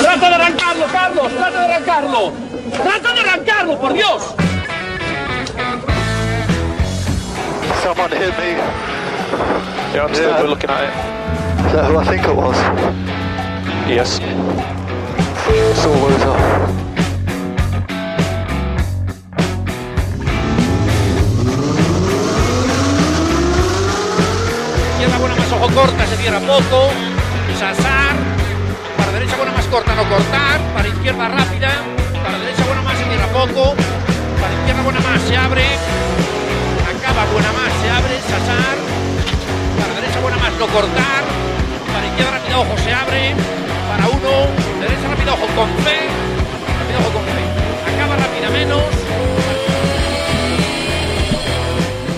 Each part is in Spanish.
¡Trata de arrancarlo, Carlos! ¡Trata de arrancarlo! ¡Trata de arrancarlo, por Dios! Someone hit me. Yeah, I'm still Yeah. looking at it. Is that who I think it was? Yes. Saw loser. Izquierda buena más ojo corta, se cierra poco. Para derecha buena más corta, no cortar. Para izquierda rápida. Para derecha buena más, se cierra poco. Para izquierda buena más, se abre. Acaba buena más, se abre. Sasar. Para derecha buena más, no cortar. Para izquierda rápida, ojo, se abre. Para uno. Derecha rápida, ojo con fe. Rápida, ojo con fe. Acaba rápida menos.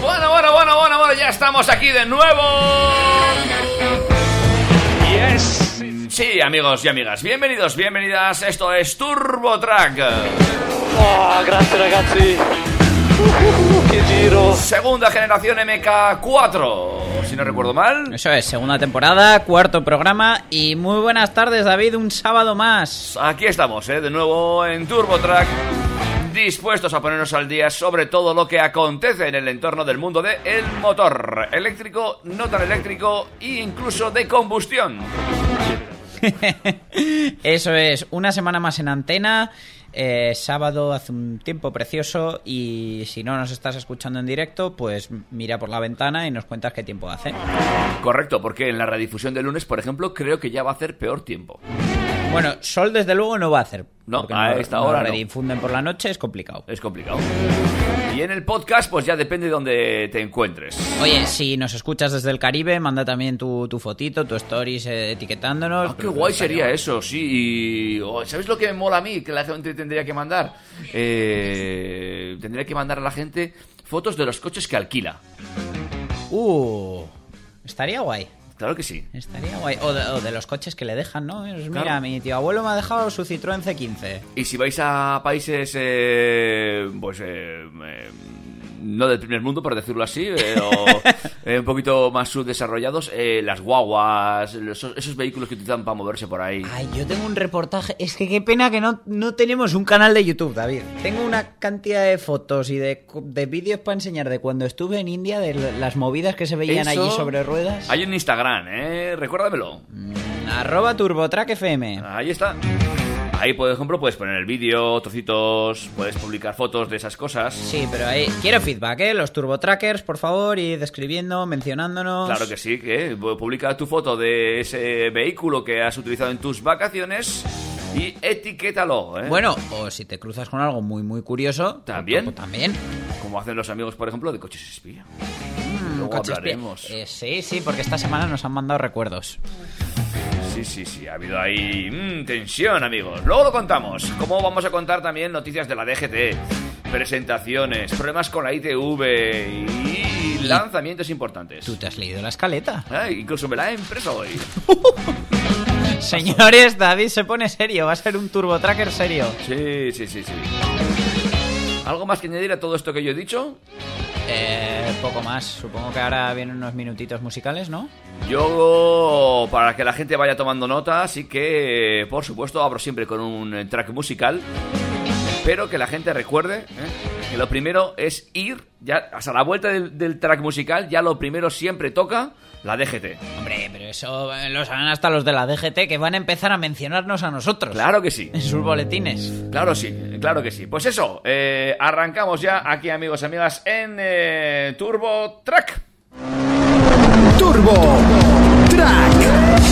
Bueno, bueno, bueno, bueno, bueno, ya estamos aquí de nuevo. Sí, amigos y amigas, bienvenidos, bienvenidas. Esto es Turbo Track. Oh, grazie ragazzi. Uh, che giro. Segunda generación MK4, si no recuerdo mal. Eso es, segunda temporada, cuarto programa y muy buenas tardes David, un sábado más. Aquí estamos, ¿eh? de nuevo en Turbo Track, dispuestos a ponernos al día sobre todo lo que acontece en el entorno del mundo del el motor eléctrico, no tan eléctrico e incluso de combustión. Eso es, una semana más en antena, eh, sábado hace un tiempo precioso y si no nos estás escuchando en directo, pues mira por la ventana y nos cuentas qué tiempo hace. Correcto, porque en la redifusión de lunes, por ejemplo, creo que ya va a hacer peor tiempo. Bueno, sol desde luego no va a hacer. No, a nos- esta nos hora no. redifunden por la noche, es complicado. Es complicado. Y en el podcast, pues ya depende de donde te encuentres. Oye, si nos escuchas desde el Caribe, manda también tu, tu fotito, tu stories eh, etiquetándonos. Ah, qué guay sería eso, sí. Y, oh, ¿Sabes lo que me mola a mí? Que la gente tendría que mandar. Eh, tendría que mandar a la gente fotos de los coches que alquila. Uh, estaría guay. Claro que sí. Estaría guay. O de, o de los coches que le dejan, ¿no? Mira, Claro. mi tío abuelo me ha dejado su Citroën C15. Y si vais a países, eh, pues, eh, eh, no del primer mundo, por decirlo así, eh, o eh, un poquito más subdesarrollados, eh, las guaguas, esos vehículos que utilizan para moverse por ahí. Ay, yo tengo un reportaje. Es que qué pena que no, no tenemos un canal de YouTube, David. Tengo una cantidad de fotos y de, de vídeos para enseñar de cuando estuve en India, de las movidas que se veían Eso allí sobre ruedas. Hay un Instagram, ¿eh? Recuérdamelo. Arroba TurboTrack FM. Ahí está. Ahí, por ejemplo, puedes poner el vídeo, trocitos, puedes publicar fotos de esas cosas. Sí, pero ahí quiero feedback, ¿eh? Los TurboTrackers, por favor, y describiendo, mencionándonos. Claro que sí, que publica tu foto de ese vehículo que has utilizado en tus vacaciones y etiquétalo, ¿eh? Bueno, o si te cruzas con algo muy, muy curioso. También. pues También. Como hacen los amigos, por ejemplo, de Coches Espía. Mm, Luego coches hablaremos. Eh, sí, sí, porque esta semana nos han mandado recuerdos. Sí, sí, sí, ha habido ahí mm, tensión, amigos. Luego lo contamos. Como vamos a contar también noticias de la DGT, presentaciones, problemas con la ITV y lanzamientos importantes. ¿Tú te has leído la escaleta? Ay, incluso me la he impreso hoy. Señores, David se pone serio. Va a ser un Turbo Tracker serio. Sí, sí, sí, sí. ¿Algo más que añadir a todo esto que yo he dicho? Eh, poco más. Supongo que ahora vienen unos minutitos musicales, ¿no? Yo, para que la gente vaya tomando nota, sí que, por supuesto, abro siempre con un track musical. Pero que la gente recuerde ¿eh? Que lo primero es ir, ya hasta la vuelta del, del track musical, ya lo primero siempre toca la DGT. Hombre, pero eso eh, lo saben hasta los de la DGT que van a empezar a mencionarnos a nosotros. Claro que sí. En sus boletines. Claro sí, claro que sí. Pues eso, eh, arrancamos ya aquí, amigos y amigas, en eh, Turbo Track. Turbo Track.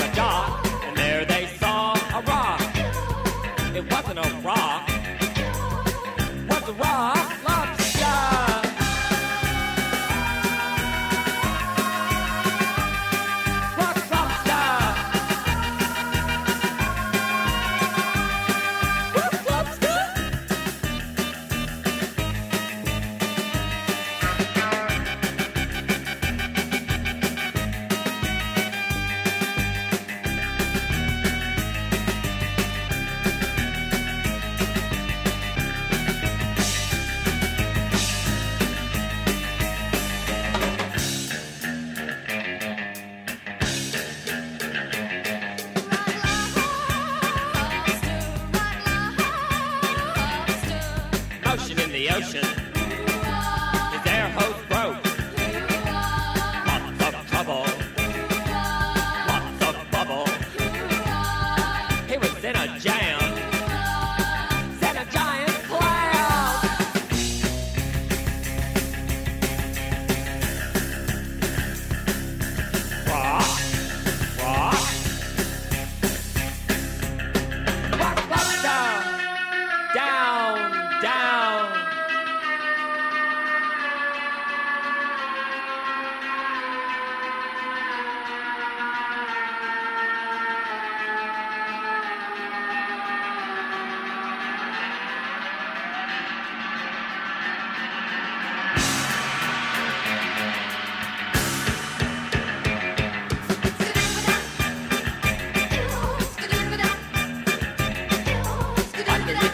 a dog.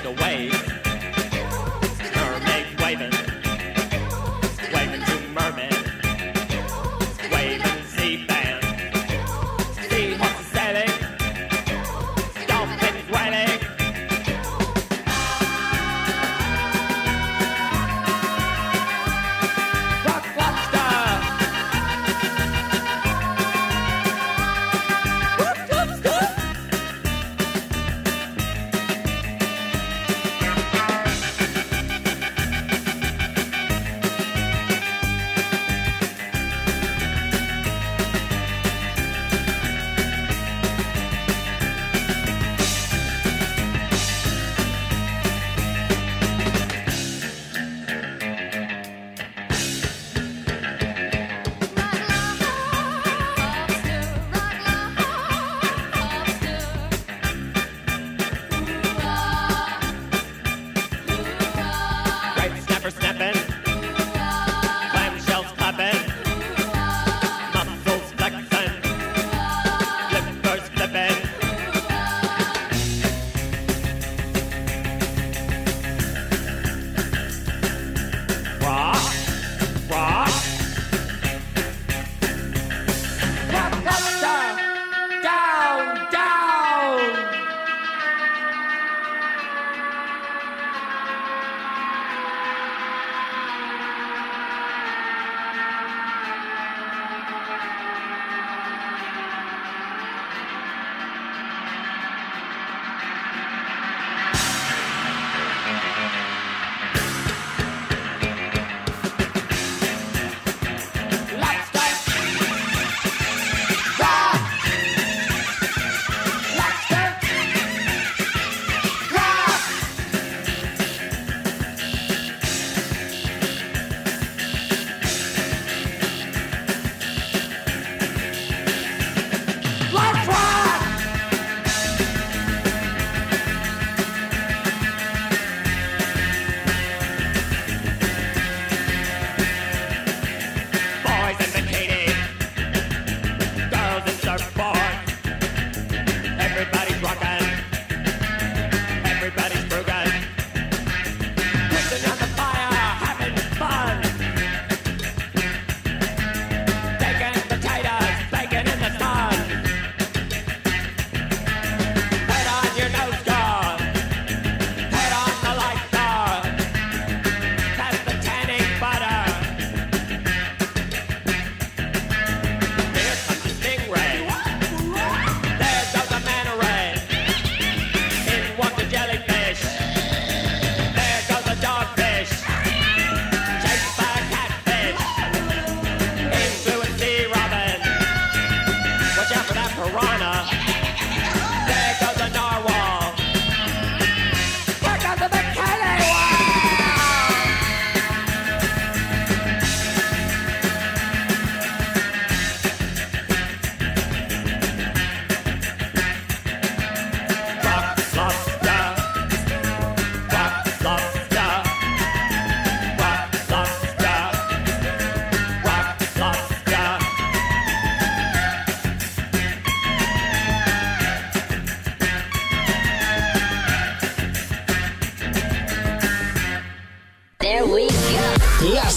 away.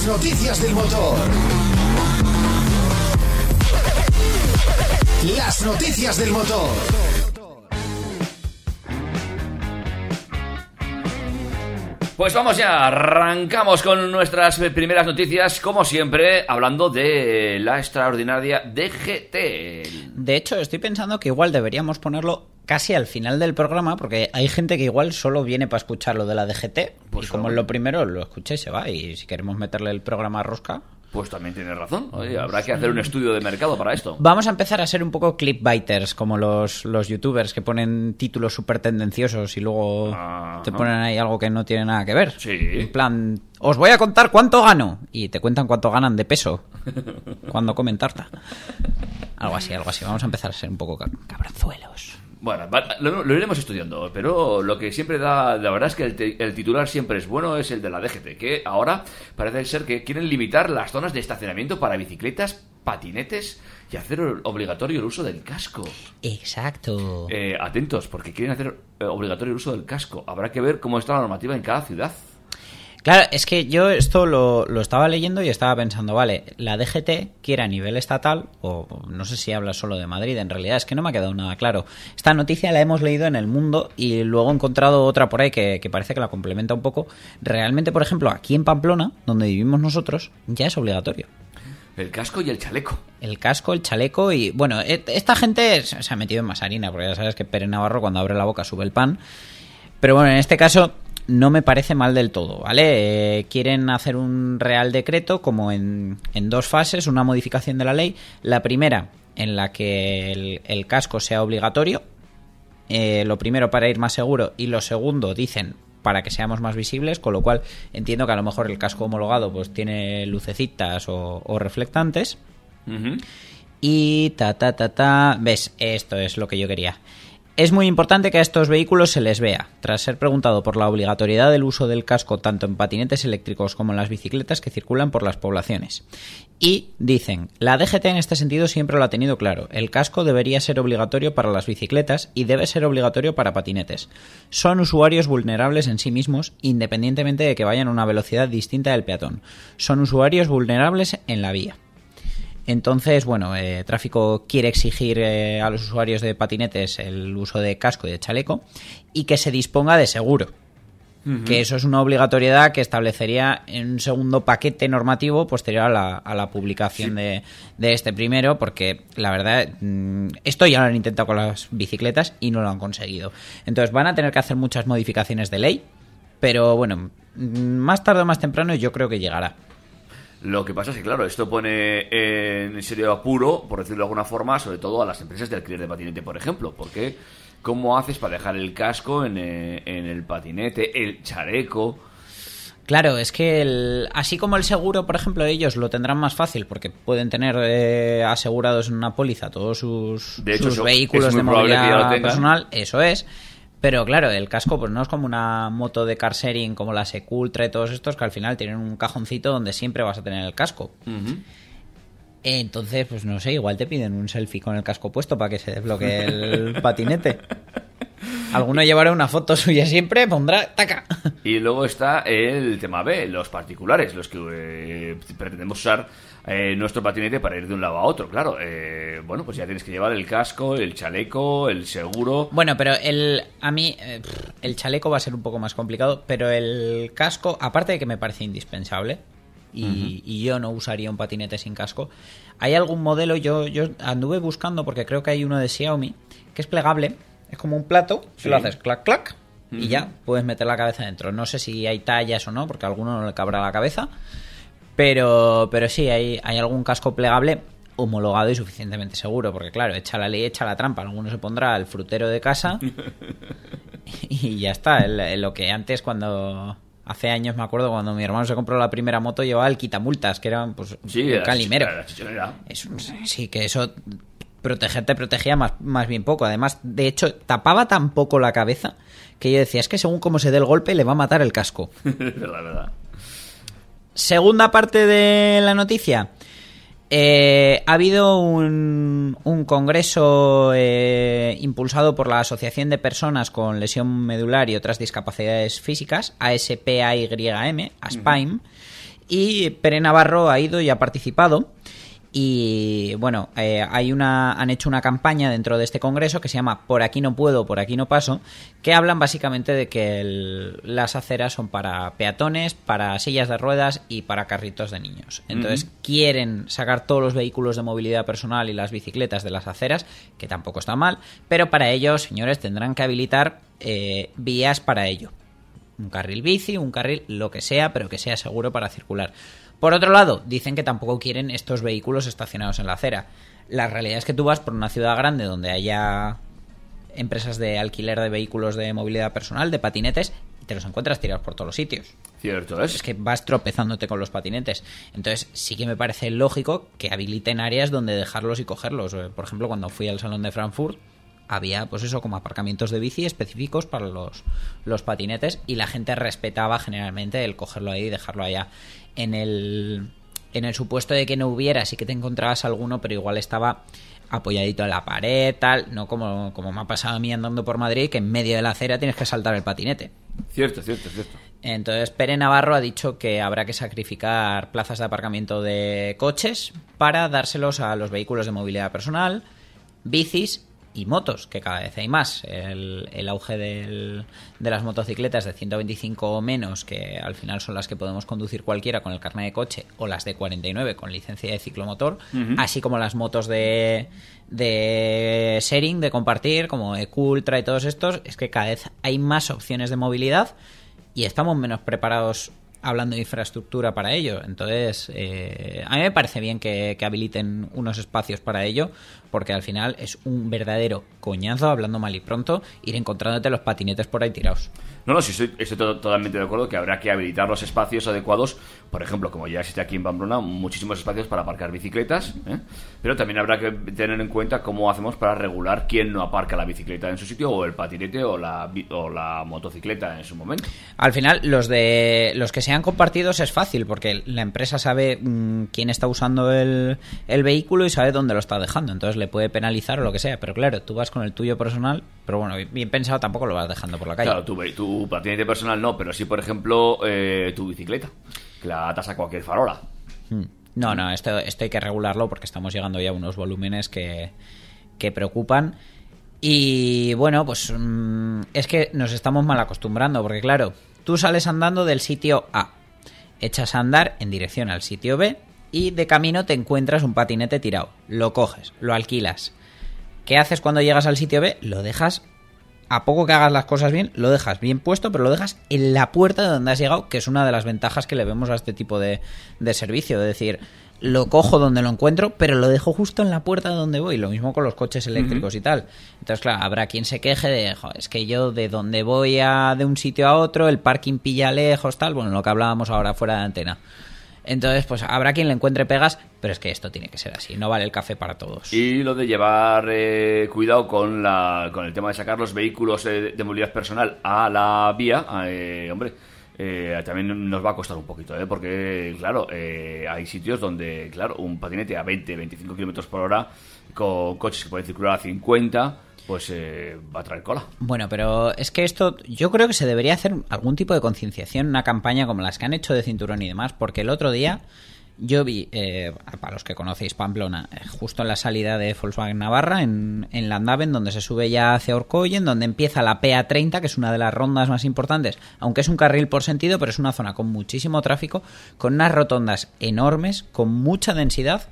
Noticias del motor. Las noticias del motor. Pues vamos ya, arrancamos con nuestras primeras noticias, como siempre, hablando de la extraordinaria DGT. De hecho, estoy pensando que igual deberíamos ponerlo casi al final del programa, porque hay gente que igual solo viene para escuchar lo de la DGT. Pues y como es lo primero, lo escucha y se va. Y si queremos meterle el programa a rosca. Pues también tienes razón, oye, habrá que hacer un estudio de mercado para esto. Vamos a empezar a ser un poco clipbaiters, como los, los youtubers que ponen títulos súper tendenciosos y luego Ajá. te ponen ahí algo que no tiene nada que ver. Sí. En plan, os voy a contar cuánto gano. Y te cuentan cuánto ganan de peso cuando comen tarta. Algo así, algo así. Vamos a empezar a ser un poco ca- cabronzuelos. Bueno, lo, lo iremos estudiando, pero lo que siempre da, la verdad es que el, te- el titular siempre es bueno, es el de la DGT, que ahora parece ser que quieren limitar las zonas de estacionamiento para bicicletas, patinetes y hacer obligatorio el uso del casco. Exacto. Eh, atentos, porque quieren hacer eh, obligatorio el uso del casco. Habrá que ver cómo está la normativa en cada ciudad. Claro, es que yo esto lo, lo estaba leyendo y estaba pensando, vale, la DGT quiere a nivel estatal, o no sé si habla solo de Madrid, en realidad es que no me ha quedado nada claro. Esta noticia la hemos leído en el mundo y luego he encontrado otra por ahí que, que parece que la complementa un poco. Realmente, por ejemplo, aquí en Pamplona, donde vivimos nosotros, ya es obligatorio. El casco y el chaleco. El casco, el chaleco y... Bueno, e- esta gente se ha metido en más harina, porque ya sabes que Pérez Navarro cuando abre la boca sube el pan. Pero bueno, en este caso no me parece mal del todo, ¿vale? Eh, quieren hacer un real decreto como en, en dos fases, una modificación de la ley. La primera, en la que el, el casco sea obligatorio. Eh, lo primero para ir más seguro y lo segundo, dicen, para que seamos más visibles, con lo cual entiendo que a lo mejor el casco homologado pues tiene lucecitas o, o reflectantes. Y ta ta ta ta. ¿Ves? Esto es lo que yo quería. Es muy importante que a estos vehículos se les vea, tras ser preguntado por la obligatoriedad del uso del casco tanto en patinetes eléctricos como en las bicicletas que circulan por las poblaciones. Y dicen, la DGT en este sentido siempre lo ha tenido claro, el casco debería ser obligatorio para las bicicletas y debe ser obligatorio para patinetes. Son usuarios vulnerables en sí mismos, independientemente de que vayan a una velocidad distinta del peatón. Son usuarios vulnerables en la vía. Entonces, bueno, eh, tráfico quiere exigir eh, a los usuarios de patinetes el uso de casco y de chaleco y que se disponga de seguro. Que eso es una obligatoriedad que establecería en un segundo paquete normativo posterior a la, a la publicación de, de este primero, porque la verdad, mm, esto ya lo han intentado con las bicicletas y no lo han conseguido. Entonces van a tener que hacer muchas modificaciones de ley, pero bueno, mm, más tarde o más temprano yo creo que llegará. Lo que pasa es que, claro, esto pone en serio apuro, por decirlo de alguna forma, sobre todo a las empresas de alquiler de patinete, por ejemplo. Porque, ¿cómo haces para dejar el casco en, eh, en el patinete, el chaleco? Claro, es que el- así como el seguro, por ejemplo, ellos lo tendrán más fácil porque pueden tener eh, asegurados en una póliza todos sus, De hecho, sus eso- vehículos de movilidad personal, eso es. Pero claro, el casco pues no es como una moto de car sharing como la Secultra y todos estos que al final tienen un cajoncito donde siempre vas a tener el casco. Entonces, pues no sé, igual te piden un selfie con el casco puesto para que se desbloquee el patinete. Alguno llevará una foto suya siempre, pondrá taca. Y luego está el tema B, los particulares, los que eh, pretendemos usar eh, nuestro patinete para ir de un lado a otro. Claro, eh, bueno, pues ya tienes que llevar el casco, el chaleco, el seguro. Bueno, pero el a mí eh, pff, el chaleco va a ser un poco más complicado, pero el casco, aparte de que me parece indispensable y, y yo no usaría un patinete sin casco, hay algún modelo yo yo anduve buscando porque creo que hay uno de Xiaomi que es plegable, es como un plato, Sí. lo haces clac clac y ya puedes meter la cabeza dentro. No sé si hay tallas o no, porque a alguno no le cabrá la cabeza, pero pero sí hay hay algún casco plegable homologado y suficientemente seguro, porque claro, echa la ley, echa la trampa. Alguno se pondrá el frutero de casa y ya está. El- el- lo que antes cuando hace años me acuerdo cuando mi hermano se compró la primera moto llevaba el quitamultas, que era pues Sí, un calimero. sí, que eso protegerte protegía más, más bien poco. Además, de hecho, tapaba tan poco la cabeza que yo decía, es que según cómo se dé el golpe le va a matar el casco. verdad, verdad. Segunda parte de la noticia. Eh, ha habido un, un congreso eh, impulsado por la Asociación de Personas con Lesión Medular y otras discapacidades físicas, ASPAYM, ASPAIM, y Pere Navarro ha ido y ha participado. Y bueno, eh, hay una, han hecho una campaña dentro de este congreso que se llama Por aquí no puedo, por aquí no paso, que hablan básicamente de que el- las aceras son para peatones, para sillas de ruedas y para carritos de niños. Entonces quieren sacar todos los vehículos de movilidad personal y las bicicletas de las aceras, que tampoco está mal, pero para ello, señores, tendrán que habilitar eh, vías para ello un carril bici, un carril lo que sea, pero que sea seguro para circular. Por otro lado, dicen que tampoco quieren estos vehículos estacionados en la acera. La realidad es que tú vas por una ciudad grande donde haya empresas de alquiler de vehículos de movilidad personal, de patinetes, y te los encuentras tirados por todos los sitios. Cierto es. Es que vas tropezándote con los patinetes. Entonces, sí que me parece lógico que habiliten áreas donde dejarlos y cogerlos. Eh, Por ejemplo, cuando fui al Salón de Frankfurt, había, pues eso, como aparcamientos de bici específicos para los, los patinetes y la gente respetaba generalmente el cogerlo ahí y dejarlo allá. En el, en el supuesto de que no hubiera, sí que te encontrabas alguno, pero igual estaba apoyadito en la pared, tal, no como, como me ha pasado a mí andando por Madrid, que en medio de la acera tienes que saltar el patinete. Cierto, cierto, cierto. Entonces, Pere Navarro ha dicho que habrá que sacrificar plazas de aparcamiento de coches para dárselos a los vehículos de movilidad personal, bicis y motos, que cada vez hay más. El, el auge del- de las motocicletas de 125 o menos, que al final son las que podemos conducir cualquiera con el carnet de coche, o las de 49 con licencia de ciclomotor, así como las motos de, de sharing, de compartir, como Ecultra y todos estos, es que cada vez hay más opciones de movilidad y estamos menos preparados hablando de infraestructura para ello. Entonces, eh, a mí me parece bien que, que habiliten unos espacios para ello, porque al final es un verdadero coñazo, hablando mal y pronto, ir encontrándote los patinetes por ahí tirados. No, no, sí, estoy, estoy to- totalmente de acuerdo que habrá que habilitar los espacios adecuados. Por ejemplo, como ya existe aquí en Pamplona, muchísimos espacios para aparcar bicicletas. ¿eh? Pero también habrá que tener en cuenta cómo hacemos para regular quién no aparca la bicicleta en su sitio, o el patinete, o la, o la motocicleta en su momento. Al final, los de los que sean compartidos es fácil, porque la empresa sabe mm, quién está usando el, el vehículo y sabe dónde lo está dejando. Entonces le puede penalizar o lo que sea. Pero claro, tú vas con el tuyo personal, pero bueno, bien pensado tampoco lo vas dejando por la calle. Claro, tu, tu patinete personal no, pero sí, por ejemplo, eh, tu bicicleta, que la atas a cualquier farola. Mm. No, no, esto, esto hay que regularlo porque estamos llegando ya a unos volúmenes que, que preocupan. Y bueno, pues mm, es que nos estamos mal acostumbrando porque claro, tú sales andando del sitio A, echas a andar en dirección al sitio B y de camino te encuentras un patinete tirado, lo coges, lo alquilas. ¿Qué haces cuando llegas al sitio B? Lo dejas a poco que hagas las cosas bien, lo dejas bien puesto, pero lo dejas en la puerta de donde has llegado, que es una de las ventajas que le vemos a este tipo de, de servicio. Es decir, lo cojo donde lo encuentro, pero lo dejo justo en la puerta de donde voy. Lo mismo con los coches eléctricos y tal. Entonces, claro, habrá quien se queje de, "Jo, es que yo de donde voy a, de un sitio a otro, el parking pilla lejos, tal. Bueno, lo que hablábamos ahora fuera de antena. Entonces, pues habrá quien le encuentre pegas, pero es que esto tiene que ser así. No vale el café para todos. Y lo de llevar eh, cuidado con, la, con el tema de sacar los vehículos eh, de movilidad personal a la vía, eh, hombre, eh, también nos va a costar un poquito, ¿eh? porque, claro, eh, hay sitios donde, claro, un patinete a 20, 25 kilómetros por hora, con coches que pueden circular a 50, pues eh, va a traer cola. Bueno, pero es que esto yo creo que se debería hacer algún tipo de concienciación, una campaña como las que han hecho de cinturón y demás, porque el otro día yo vi, eh, para los que conocéis Pamplona, eh, justo en la salida de Volkswagen Navarra, en, en Landaven, donde se sube ya hacia Orcoyen, donde empieza la PA30, que es una de las rondas más importantes, aunque es un carril por sentido, pero es una zona con muchísimo tráfico, con unas rotondas enormes, con mucha densidad,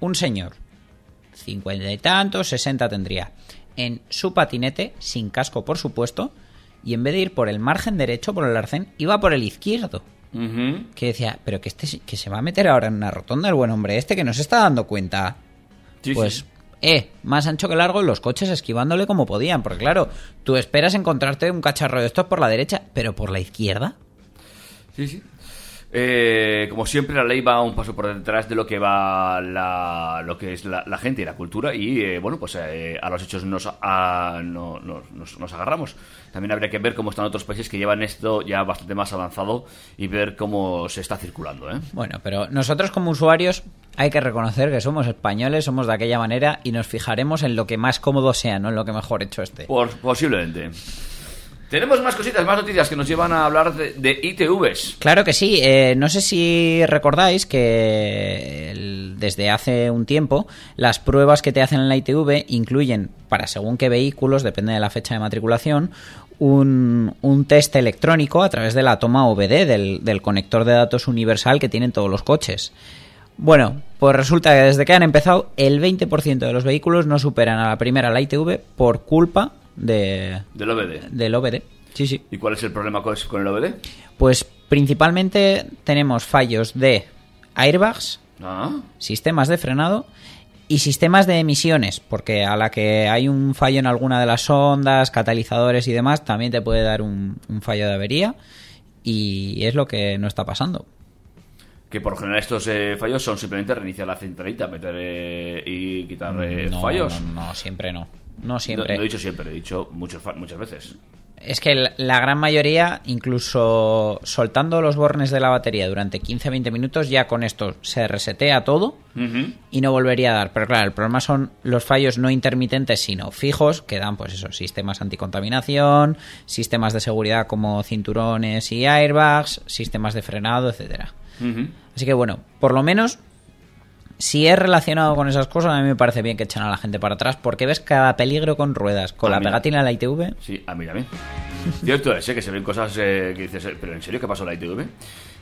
un señor, cincuenta y tantos, sesenta tendría, en su patinete, sin casco por supuesto, y en vez de ir por el margen derecho, por el arcén, iba por el izquierdo. Que decía, pero que este se- que se va a meter ahora en una rotonda el buen hombre este que no se está dando cuenta. Sí, pues, sí. eh, más ancho que largo y los coches esquivándole como podían. Porque claro, tú esperas encontrarte un cacharro de estos por la derecha, pero por la izquierda. Sí, sí. Eh, como siempre, la ley va un paso por detrás de lo que va la, lo que es la, la gente y la cultura y, eh, bueno, pues eh, a los hechos nos, a- no- no- nos, nos agarramos. También habría que ver cómo están otros países que llevan esto ya bastante más avanzado y ver cómo se está circulando, ¿eh? Bueno, pero nosotros como usuarios hay que reconocer que somos españoles, somos de aquella manera y nos fijaremos en lo que más cómodo sea, no en lo que mejor hecho esté. Por, posiblemente. Tenemos más cositas, más noticias que nos llevan a hablar de, de ITVs. Claro que sí. eh, no sé si recordáis que desde hace un tiempo las pruebas que te hacen en la ITV incluyen, para según qué vehículos, depende de la fecha de matriculación, un, un test electrónico a través de la toma OBD, del, del conector de datos universal que tienen todos los coches. Bueno, pues resulta que desde que han empezado, el 20% de los vehículos no superan a la primera la ITV por culpa de, Del OBD. del OBD. Sí, sí. ¿Y cuál es el problema con el OBD? Pues principalmente tenemos fallos de airbags, Ah, sistemas de frenado y sistemas de emisiones, porque a la que hay un fallo en alguna de las ondas, catalizadores y demás, también te puede dar un, un fallo de avería y es lo que no está pasando. Que por general estos eh, fallos son simplemente reiniciar la centralita, meter eh, y quitar eh, no, fallos. No, no, siempre no. No siempre. no he dicho siempre, he dicho muchos muchas veces. Es que la- gran mayoría, incluso soltando los bornes de la batería durante 15-20 minutos, ya con esto se resetea todo y no volvería a dar. Pero claro, el problema son los fallos no intermitentes, sino fijos, que dan, pues eso, sistemas anticontaminación, sistemas de seguridad como cinturones y airbags, sistemas de frenado, etcétera. Así que bueno, por lo menos, si es relacionado con esas cosas, a mí me parece bien que echen a la gente para atrás, porque ves cada peligro con ruedas, con la pegatina de la ITV. Sí, a mí también. Cierto es, ¿eh? que se ven cosas eh, que dices, eh, pero ¿en serio qué pasó en la ITV?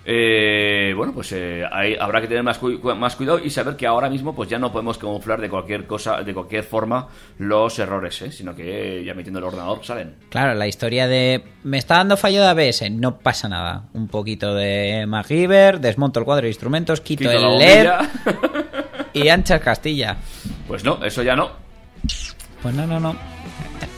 Eh, bueno, pues eh, ahí habrá que tener más, cu- más cuidado y saber que ahora mismo pues ya no podemos camuflar de cualquier cosa, de cualquier forma los errores, ¿eh? sino que eh, ya metiendo el ordenador salen. Claro, la historia de me está dando fallo de ABS, no pasa nada. Un poquito de MacGyver, desmonto el cuadro de instrumentos, quito, Quito el LED y anchas Castilla. Pues no, eso ya no. Pues no, no, no.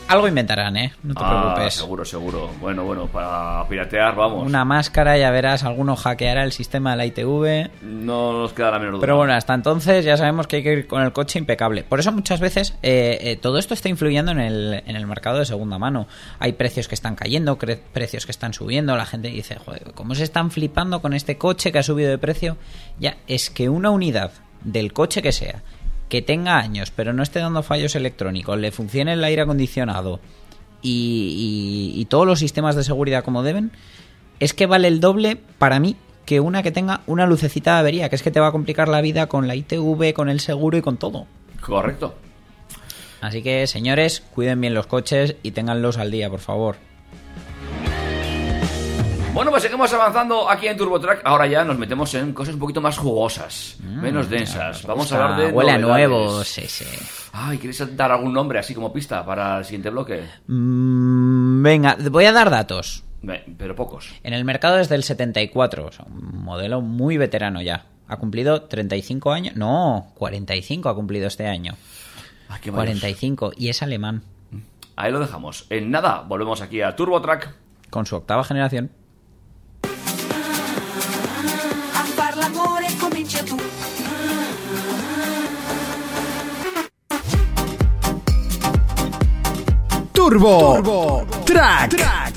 Algo inventarán, ¿eh? No te Ah, preocupes. seguro, seguro. Bueno, bueno, para piratear, vamos. Una máscara, ya verás, alguno hackeará el sistema de la ITV. No nos queda la menor duda. Pero bueno, hasta entonces ya sabemos que hay que ir con el coche impecable. Por eso muchas veces eh, eh, todo esto está influyendo en el, en el mercado de segunda mano. Hay precios que están cayendo, precios que están subiendo. La gente dice, joder, ¿cómo se están flipando con este coche que ha subido de precio? Ya, es que una unidad del coche que sea, que tenga años, pero no esté dando fallos electrónicos, le funcione el aire acondicionado y, y- y todos los sistemas de seguridad como deben, es que vale el doble para mí que una que tenga una lucecita de avería, que es que te va a complicar la vida con la ITV, con el seguro y con todo. Correcto. Así que, señores, cuiden bien los coches y ténganlos al día, por favor. Bueno, pues seguimos avanzando aquí en TurboTrack. Ahora ya nos metemos en cosas un poquito más jugosas, menos densas. Vamos a hablar de. Mm, Huele nuevo, sí, sí. Ay, ¿quieres dar algún nombre así como pista para el siguiente bloque? Mm, venga, voy a dar datos. Pero pocos. En el mercado desde el 74, o sea, un modelo muy veterano ya. Ha cumplido 35 años. No, 45 ha cumplido este año. Ay, qué mayos. 45. Y es alemán. Ahí lo dejamos. En nada, volvemos aquí a TurboTrack. Con su octava generación. Turbo, Track. A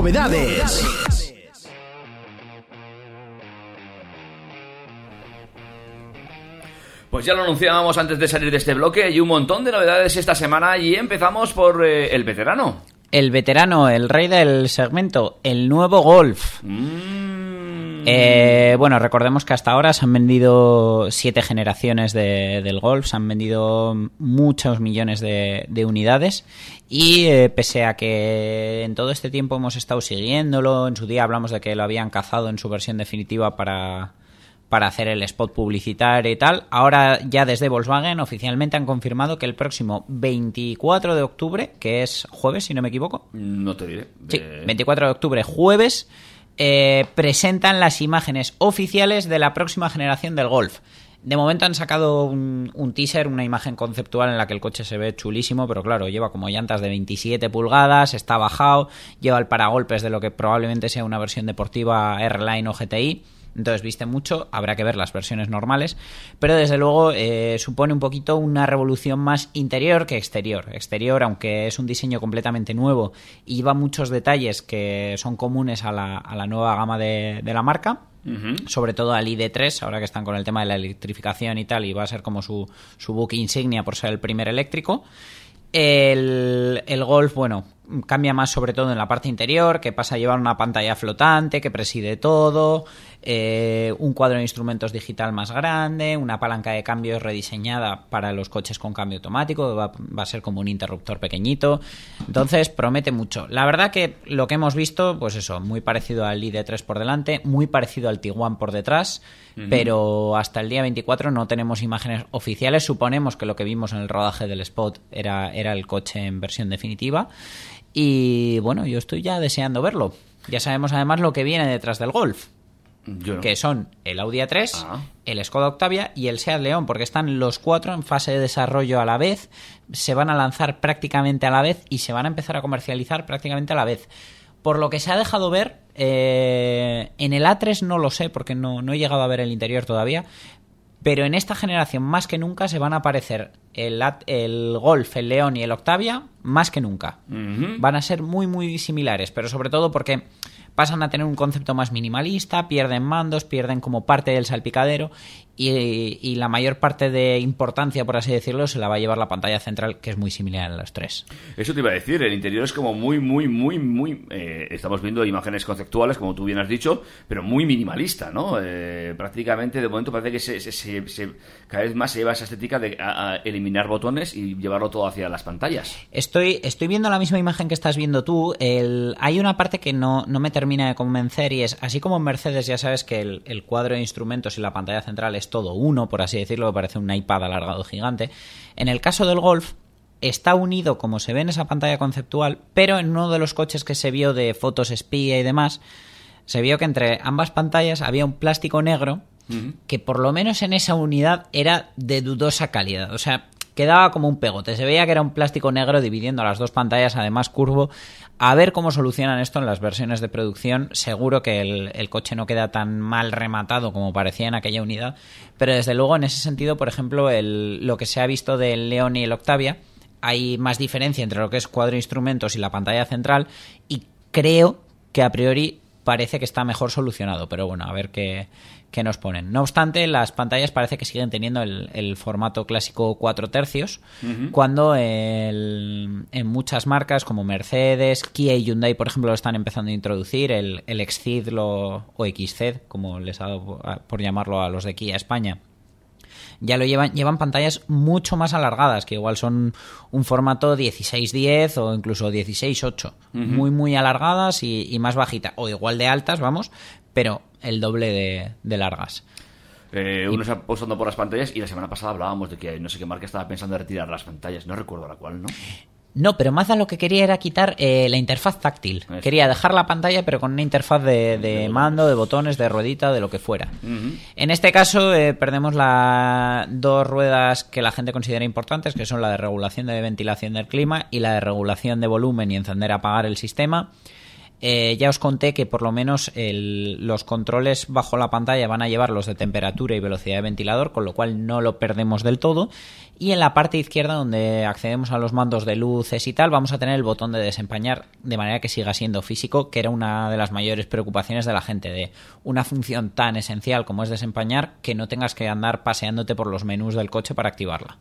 Novedades. Pues ya lo anunciábamos antes de salir de este bloque. Hay un montón de novedades esta semana y empezamos por eh, el veterano. El veterano, el rey del segmento, el nuevo Golf. Mm. Eh, bueno, recordemos que hasta ahora se han vendido siete generaciones de- del Golf, se han vendido muchos millones de, de unidades y eh, pese a que en todo este tiempo hemos estado siguiéndolo, en su día hablamos de que lo habían cazado en su versión definitiva para, para hacer el spot publicitario y tal, ahora ya desde Volkswagen oficialmente han confirmado que el próximo 24 de octubre, que es jueves si no me equivoco, No te diré. Sí, Eh, 24 de octubre, jueves, eh, presentan las imágenes oficiales de la próxima generación del Golf. De momento han sacado un, un teaser, una imagen conceptual en la que el coche se ve chulísimo, pero claro, lleva como llantas de 27 pulgadas, está bajado, lleva el paragolpes de lo que probablemente sea una versión deportiva R-Line o GTI. Entonces viste mucho, habrá que ver las versiones normales, pero desde luego eh, supone un poquito una revolución más interior que exterior. Exterior, aunque es un diseño completamente nuevo y lleva muchos detalles que son comunes a la, a la nueva gama de, de la marca, sobre todo al ID3, ahora que están con el tema de la electrificación y tal, y va a ser como su, su buque insignia por ser el primer eléctrico. El, el Golf, bueno, cambia más sobre todo en la parte interior, que pasa a llevar una pantalla flotante que preside todo, eh, un cuadro de instrumentos digital más grande, una palanca de cambios rediseñada para los coches con cambio automático, va, va a ser como un interruptor pequeñito. Entonces, promete mucho. La verdad que lo que hemos visto, pues eso, muy parecido al ID3 por delante, muy parecido al Tiguan por detrás, pero hasta el día 24 no tenemos imágenes oficiales. Suponemos que lo que vimos en el rodaje del spot era, era el coche en versión definitiva. Y bueno, yo estoy ya deseando verlo. Ya sabemos además lo que viene detrás del Golf, no. que son el Audi A3, Ah. el Skoda Octavia y el Seat León, porque están los cuatro en fase de desarrollo a la vez, se van a lanzar prácticamente a la vez y se van a empezar a comercializar prácticamente a la vez. Por lo que se ha dejado ver, eh, en el A3 no lo sé, porque no, no he llegado a ver el interior todavía, pero en esta generación más que nunca se van a aparecer el, el Golf, el León y el Octavia más que nunca. Van a ser muy muy similares, pero sobre todo porque pasan a tener un concepto más minimalista, pierden mandos, pierden como parte del salpicadero y, y la mayor parte de importancia, por así decirlo, se la va a llevar la pantalla central, que es muy similar en los tres. Eso te iba a decir, el interior es como muy, muy, muy, muy... eh, estamos viendo imágenes conceptuales, como tú bien has dicho, pero muy minimalista, ¿no? Eh, prácticamente, de momento parece que se, se- se- se- cada vez más se lleva esa estética de a- a eliminar botones y llevarlo todo hacia las pantallas. Estoy, estoy viendo la misma imagen que estás viendo tú. El, hay una parte que no, no me termina de convencer y es, así como en Mercedes ya sabes que el, el cuadro de instrumentos y la pantalla central es todo uno, por así decirlo, que parece un iPad alargado gigante. En el caso del Golf, está unido como se ve en esa pantalla conceptual, pero en uno de los coches que se vio de fotos espía y demás, se vio que entre ambas pantallas había un plástico negro que por lo menos en esa unidad era de dudosa calidad. O sea, quedaba como un pegote. Se veía que era un plástico negro dividiendo las dos pantallas, además curvo. A ver cómo solucionan esto en las versiones de producción. Seguro que el, coche no queda tan mal rematado como parecía en aquella unidad. Pero desde luego, en ese sentido, por ejemplo, el- lo que se ha visto del León y el Octavia, hay más diferencia entre lo que es cuadro instrumentos y la pantalla central. Y creo que a priori parece que está mejor solucionado. Pero bueno, a ver qué, qué nos ponen. No obstante, las pantallas parece que siguen teniendo el, el formato clásico 4 tercios, cuando el- en muchas marcas como Mercedes, Kia y Hyundai, por ejemplo, lo están empezando a introducir, el, el XCID lo- o XCED, como les ha dado por llamarlo a los de Kia España ya lo llevan, llevan pantallas mucho más alargadas, que igual son un formato 16-10 o incluso 16-8. Muy, muy alargadas y, y más bajitas. O igual de altas, vamos, pero el doble de, de largas. Eh, uno está apostando por las pantallas y la semana pasada hablábamos de que no sé qué marca estaba pensando en retirar las pantallas. No recuerdo la cual, ¿no? No, pero Mazda lo que quería era quitar eh, la interfaz táctil. Eso. Quería dejar la pantalla, pero con una interfaz de, de mando, de botones, de ruedita, de lo que fuera. En este caso, eh, perdemos las dos ruedas que la gente considera importantes, que son la de regulación de ventilación del clima y la de regulación de volumen y encender apagar el sistema. Eh, ya os conté que por lo menos los controles bajo la pantalla van a llevar los de temperatura y velocidad de ventilador, con lo cual no lo perdemos del todo. Y en la parte izquierda, donde accedemos a los mandos de luces y tal, vamos a tener el botón de desempañar de manera que siga siendo físico, que era una de las mayores preocupaciones de la gente, de una función tan esencial como es desempañar, que no tengas que andar paseándote por los menús del coche para activarla.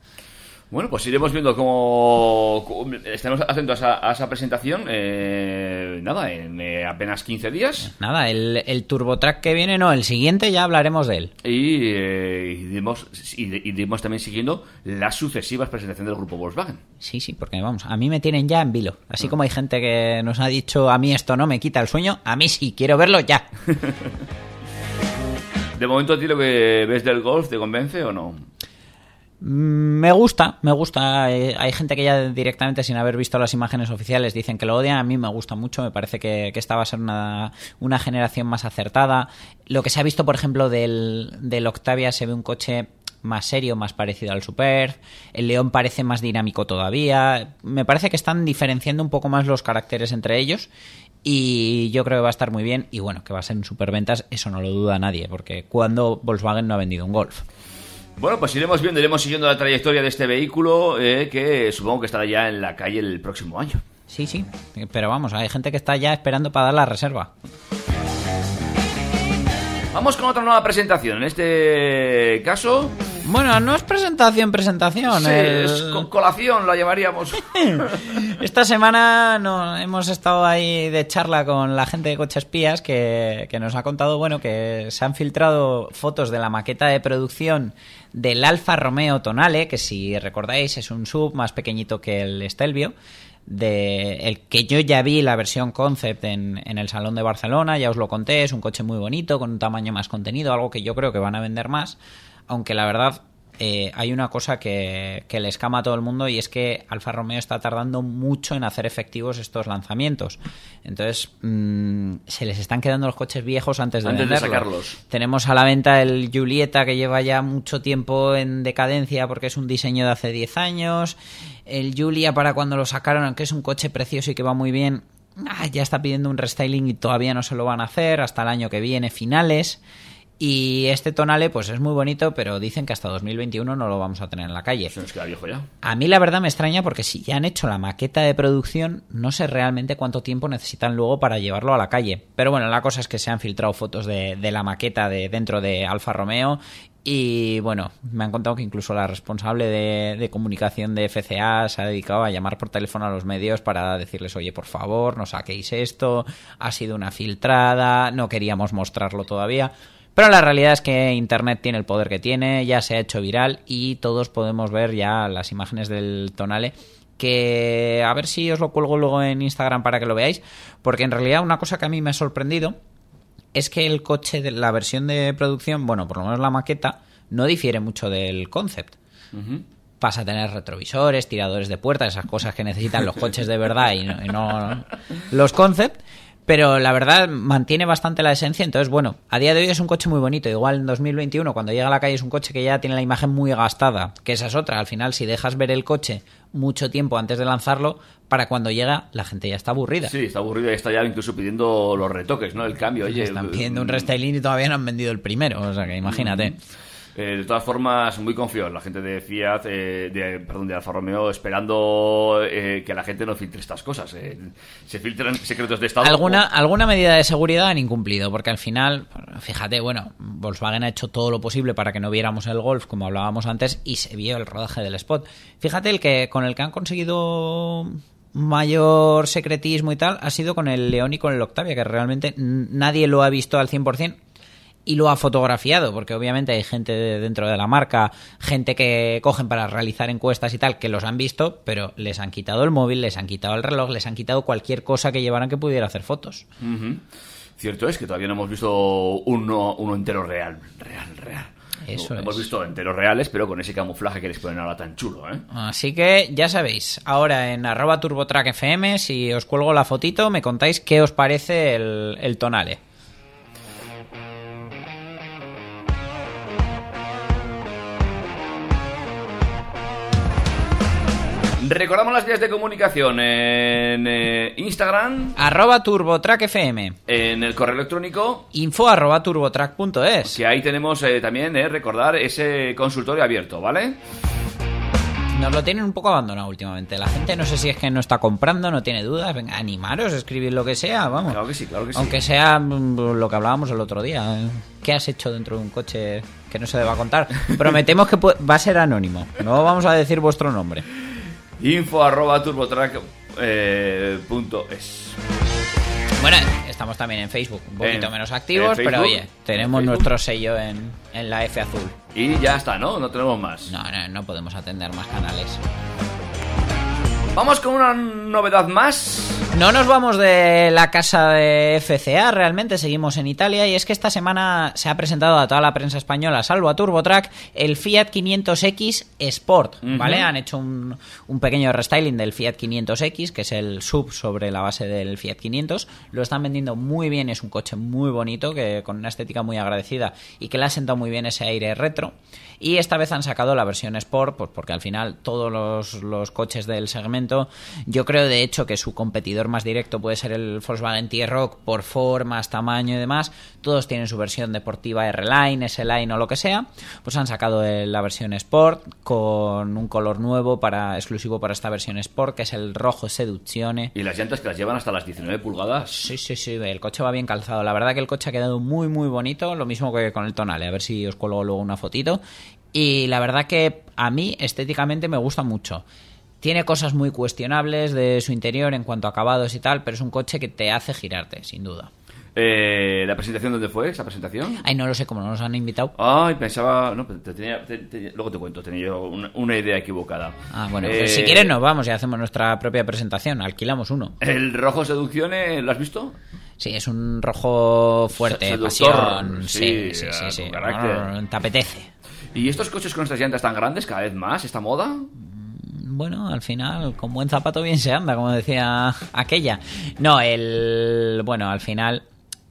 Bueno, pues iremos viendo cómo, estaremos atentos a esa, a esa presentación. eh, nada, en eh, apenas 15 días. Nada, el, el TurboTrack que viene, no, el siguiente ya hablaremos de él. Y eh, iremos, y- iremos también siguiendo las sucesivas presentaciones del grupo Volkswagen. Sí, sí, porque vamos, a mí me tienen ya en vilo. Así como hay gente que nos ha dicho, a mí esto no me quita el sueño, a mí sí, quiero verlo ya. De momento, ¿a ti lo que ves del Golf te convence o no? Mm, Me gusta, me gusta. Eh, Hay gente que ya directamente, sin haber visto las imágenes oficiales, dicen que lo odian. A mí me gusta mucho. Me parece que, que esta va a ser una, una generación más acertada. Lo que se ha visto, por ejemplo, del, Octavia, se ve un coche más serio, más parecido al Superb. El León parece más dinámico todavía. Me parece que están diferenciando un poco más los caracteres entre ellos. Y yo creo que va a estar muy bien. Y bueno, que va a ser en superventas, eso no lo duda nadie. Porque cuando Volkswagen no ha vendido un Golf. Bueno, pues iremos viendo, iremos siguiendo la trayectoria de este vehículo eh, que supongo que estará ya en la calle el próximo año. Sí, sí, pero vamos, hay gente que está ya esperando para dar la reserva. Vamos con otra nueva presentación. En este caso, Bueno, no es presentación, presentación. sí, el- es con colación la llamaríamos. Esta semana no, hemos estado ahí de charla con la gente de Coches Espías que, que nos ha contado, bueno, que se han filtrado fotos de la maqueta de producción del Alfa Romeo Tonale, que si recordáis es un sub más pequeñito que el Stelvio, de el que yo ya vi la versión concept en, en el Salón de Barcelona, ya os lo conté, es un coche muy bonito, con un tamaño más contenido, algo que yo creo que van a vender más, aunque la verdad eh, hay una cosa que, que le escama a todo el mundo y es que Alfa Romeo está tardando mucho en hacer efectivos estos lanzamientos. Entonces, mm, se les están quedando los coches viejos antes de Antes de venderlos. sacarlos. Tenemos a la venta el Julieta que lleva ya mucho tiempo en decadencia porque es un diseño de hace 10 años. El Julia para cuando lo sacaron, aunque es un coche precioso y que va muy bien, ah, ya está pidiendo un restyling y todavía no se lo van a hacer hasta el año que viene, finales. Y este Tonale, pues es muy bonito, pero dicen que hasta 2021 no lo vamos a tener en la calle. Se nos queda viejo ya. A mí la verdad me extraña porque si ya han hecho la maqueta de producción, no sé realmente cuánto tiempo necesitan luego para llevarlo a la calle. Pero bueno, la cosa es que se han filtrado fotos de, de la maqueta de dentro de Alfa Romeo y bueno, me han contado que incluso la responsable de, de comunicación de FCA se ha dedicado a llamar por teléfono a los medios para decirles, oye, por favor, no saquéis esto, ha sido una filtrada, no queríamos mostrarlo todavía. Pero la realidad es que Internet tiene el poder que tiene, ya se ha hecho viral y todos podemos ver ya las imágenes del Tonale que a ver si os lo cuelgo luego en Instagram para que lo veáis, porque en realidad una cosa que a mí me ha sorprendido es que el coche de la versión de producción, bueno, por lo menos la maqueta, no difiere mucho del concept. Pasa a tener retrovisores, tiradores de puertas, esas cosas que necesitan los coches de verdad y no, y no los concept. Pero la verdad mantiene bastante la esencia, entonces bueno, a día de hoy es un coche muy bonito, igual en 2021 cuando llega a la calle es un coche que ya tiene la imagen muy gastada, que esa es otra, al final si dejas ver el coche mucho tiempo antes de lanzarlo, para cuando llega la gente ya está aburrida. Sí, está aburrido y está ya incluso pidiendo los retoques, ¿no? El cambio. Oye, Están pidiendo un restyling y todavía no han vendido el primero, o sea que imagínate. Eh, de todas formas, muy confiados la gente de Fiat, eh, de, perdón, de Alfa Romeo, esperando eh, que la gente no filtre estas cosas. eh. se filtran secretos de Estado. Alguna, alguna medida de seguridad han incumplido, porque al final, fíjate, bueno, Volkswagen ha hecho todo lo posible para que no viéramos el Golf, como hablábamos antes, y se vio el rodaje del spot. Fíjate, el que con el que han conseguido mayor secretismo y tal ha sido con el León y con el Octavia, que realmente nadie lo ha visto al 100% y lo ha fotografiado, porque obviamente hay gente de- dentro de la marca, gente que cogen para realizar encuestas y tal, que los han visto, pero les han quitado el móvil, les han quitado el reloj, les han quitado cualquier cosa que llevaran que pudiera hacer fotos. Cierto es que todavía no hemos visto uno, uno entero real. Real, real. Eso Hemos es. visto enteros reales, pero con ese camuflaje que les ponen ahora tan chulo, ¿eh? Así que ya sabéis, ahora en arroba turbotrackfm, si os cuelgo la fotito, me contáis qué os parece el, el tonale. Recordamos las vías de comunicación en eh, Instagram, Arroba turbotrackfm, en el correo electrónico, info arroba turbotrack.es. que ahí tenemos eh, también, eh, recordar, ese consultorio abierto, ¿vale? Nos lo tienen un poco abandonado últimamente. La gente no sé si es que no está comprando, no tiene dudas. Venga, animaros, escribir lo que sea, vamos. Claro que sí, claro que sí. Aunque sea mm, lo que hablábamos el otro día. ¿Qué has hecho dentro de un coche que no se deba contar? Prometemos que pu- va a ser anónimo. No vamos a decir vuestro nombre. Info arroba turbotrack eh, punto es. Bueno, estamos también en Facebook, un poquito En- menos activos, pero oye, tenemos nuestro sello en, en la F azul. Y ya está, ¿no? No tenemos más. No, no, no podemos atender más canales. Vamos con una novedad más. No nos vamos de la casa de FCA, realmente seguimos en Italia y es que esta semana se ha presentado a toda la prensa española, salvo a TurboTrack, el Fiat 500X Sport, ¿vale? Han hecho un, un pequeño restyling del Fiat 500X, que es el sub sobre la base del Fiat 500. Lo están vendiendo muy bien, es un coche muy bonito, que con una estética muy agradecida y que le ha sentado muy bien ese aire retro. Y esta vez han sacado la versión Sport, pues porque al final todos los, los coches del segmento, yo creo de hecho que su competidor más directo puede ser el Volkswagen T-Rock por formas, tamaño y demás. Todos tienen su versión deportiva R-Line, S-Line o lo que sea. Pues han sacado la versión Sport con un color nuevo para exclusivo para esta versión Sport, que es el rojo Seduzione. Y las llantas que las llevan hasta las 19 pulgadas. Sí, sí, sí, el coche va bien calzado. La verdad que el coche ha quedado muy, muy bonito. Lo mismo que con el tonale. A ver si os cuelgo luego una fotito. Y la verdad que a mí estéticamente me gusta mucho. Tiene cosas muy cuestionables de su interior en cuanto a acabados y tal, pero es un coche que te hace girarte, sin duda. Eh, ¿La presentación dónde fue? ¿Esa presentación? Ay, no lo sé cómo no nos han invitado. Ay, pensaba. No, te tenía, te- te- luego te cuento, tenía yo una, una idea equivocada. Ah, bueno, Eh, pues si quieres nos vamos y hacemos nuestra propia presentación. Alquilamos uno. El rojo seducciones, ¿lo has visto? Sí, es un rojo fuerte, Seductor, pasión. Sí, sí, sí, sí. Te apetece. ¿Y estos coches con estas llantas tan grandes cada vez más, esta moda? Bueno, al final, con buen zapato bien se anda, como decía aquella. No, el. Bueno, al final.